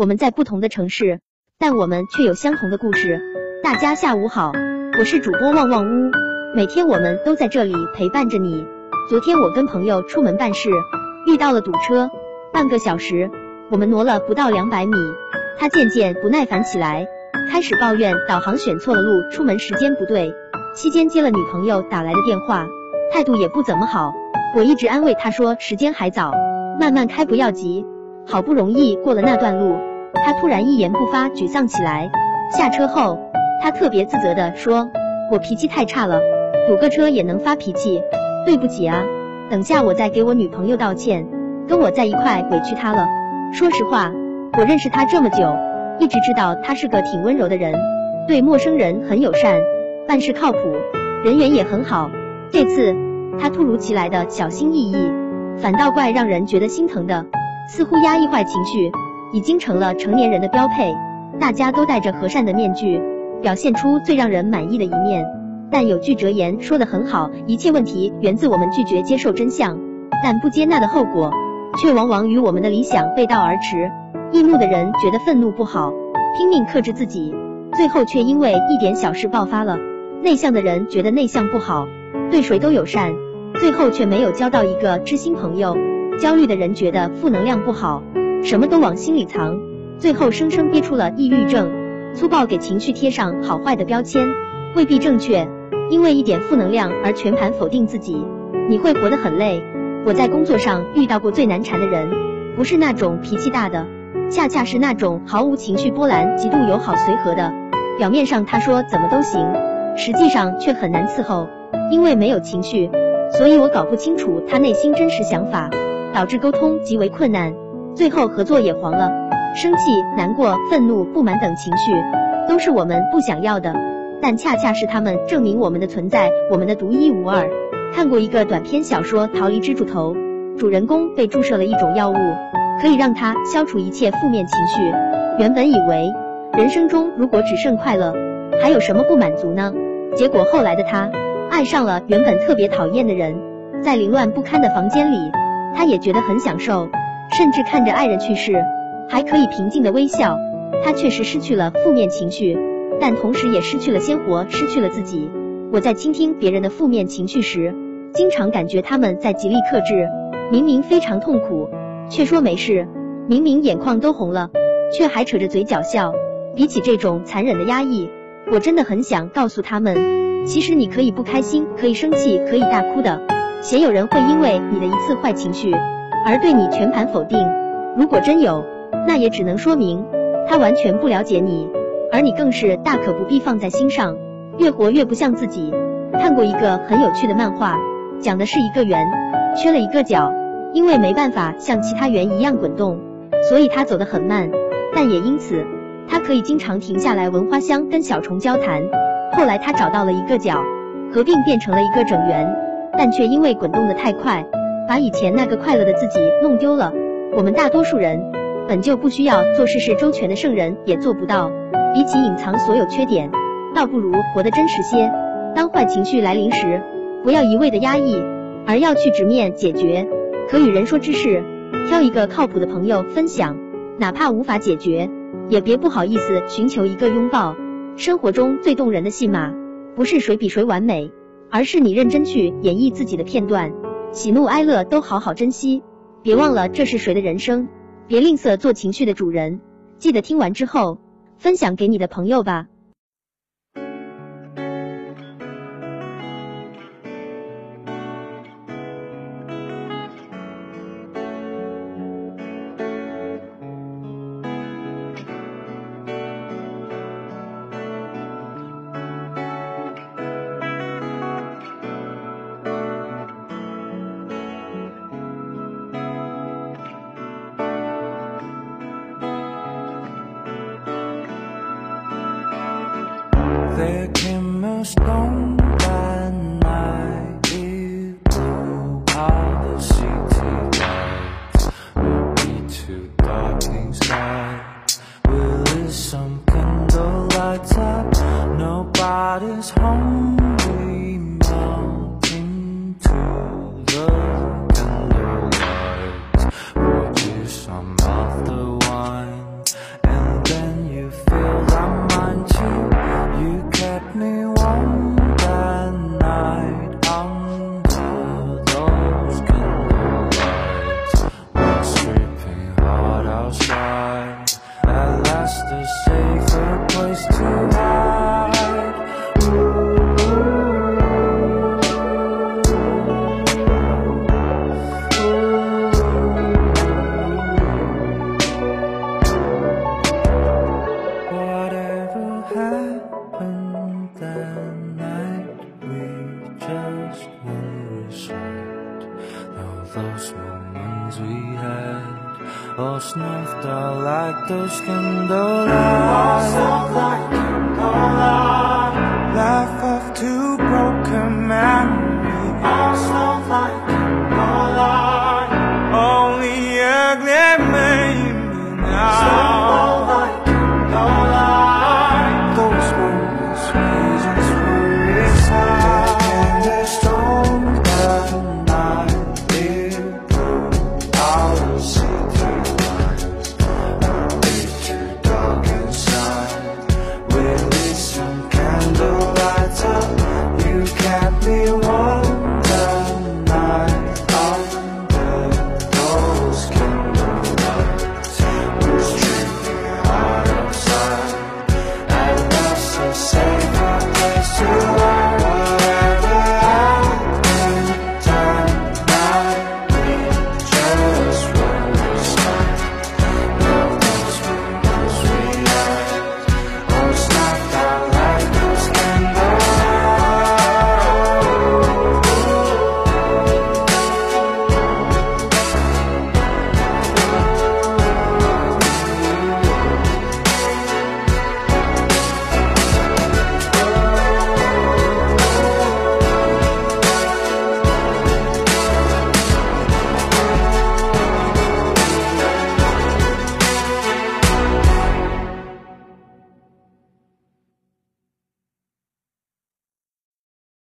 我们在不同的城市，但我们却有相同的故事。大家下午好，我是主播旺旺屋，每天我们都在这里陪伴着你。昨天我跟朋友出门办事，遇到了堵车，半个小时，我们挪了不到两百米，他渐渐不耐烦起来，开始抱怨导航选错了路，出门时间不对。期间接了女朋友打来的电话，态度也不怎么好。我一直安慰他说时间还早，慢慢开不要急。好不容易过了那段路，他突然一言不发，沮丧起来。下车后，他特别自责的说：“我脾气太差了，堵个车也能发脾气，对不起啊，等下我再给我女朋友道歉。跟我在一块委屈她了。说实话，我认识他这么久，一直知道他是个挺温柔的人，对陌生人很友善，办事靠谱，人缘也很好。这次他突如其来的小心翼翼，反倒怪让人觉得心疼的。”似乎压抑坏情绪已经成了成年人的标配，大家都戴着和善的面具，表现出最让人满意的一面。但有句哲言说的很好，一切问题源自我们拒绝接受真相，但不接纳的后果，却往往与我们的理想背道而驰。易怒的人觉得愤怒不好，拼命克制自己，最后却因为一点小事爆发了。内向的人觉得内向不好，对谁都友善，最后却没有交到一个知心朋友。焦虑的人觉得负能量不好，什么都往心里藏，最后生生憋出了抑郁症。粗暴给情绪贴上好坏的标签，未必正确。因为一点负能量而全盘否定自己，你会活得很累。我在工作上遇到过最难缠的人，不是那种脾气大的，恰恰是那种毫无情绪波澜、极度友好随和的。表面上他说怎么都行，实际上却很难伺候。因为没有情绪，所以我搞不清楚他内心真实想法。导致沟通极为困难，最后合作也黄了。生气、难过、愤怒、不满等情绪都是我们不想要的，但恰恰是他们证明我们的存在，我们的独一无二。看过一个短篇小说《逃离之柱头》，主人公被注射了一种药物，可以让他消除一切负面情绪。原本以为人生中如果只剩快乐，还有什么不满足呢？结果后来的他爱上了原本特别讨厌的人，在凌乱不堪的房间里。他也觉得很享受，甚至看着爱人去世，还可以平静的微笑。他确实失去了负面情绪，但同时也失去了鲜活，失去了自己。我在倾听别人的负面情绪时，经常感觉他们在极力克制，明明非常痛苦，却说没事；明明眼眶都红了，却还扯着嘴角笑。比起这种残忍的压抑，我真的很想告诉他们，其实你可以不开心，可以生气，可以大哭的。鲜有人会因为你的一次坏情绪而对你全盘否定。如果真有，那也只能说明他完全不了解你，而你更是大可不必放在心上。越活越不像自己。看过一个很有趣的漫画，讲的是一个圆缺了一个角，因为没办法像其他圆一样滚动，所以它走得很慢。但也因此，它可以经常停下来闻花香，跟小虫交谈。后来他找到了一个角，合并变成了一个整圆。但却因为滚动的太快，把以前那个快乐的自己弄丢了。我们大多数人本就不需要做事事周全的圣人，也做不到。比起隐藏所有缺点，倒不如活得真实些。当坏情绪来临时，不要一味的压抑，而要去直面解决。可与人说之事，挑一个靠谱的朋友分享，哪怕无法解决，也别不好意思寻求一个拥抱。生活中最动人的戏码，不是谁比谁完美。而是你认真去演绎自己的片段，喜怒哀乐都好好珍惜，别忘了这是谁的人生，别吝啬做情绪的主人。记得听完之后分享给你的朋友吧。空 Or sniffed like those candlelight. Or sniffed like candlelight.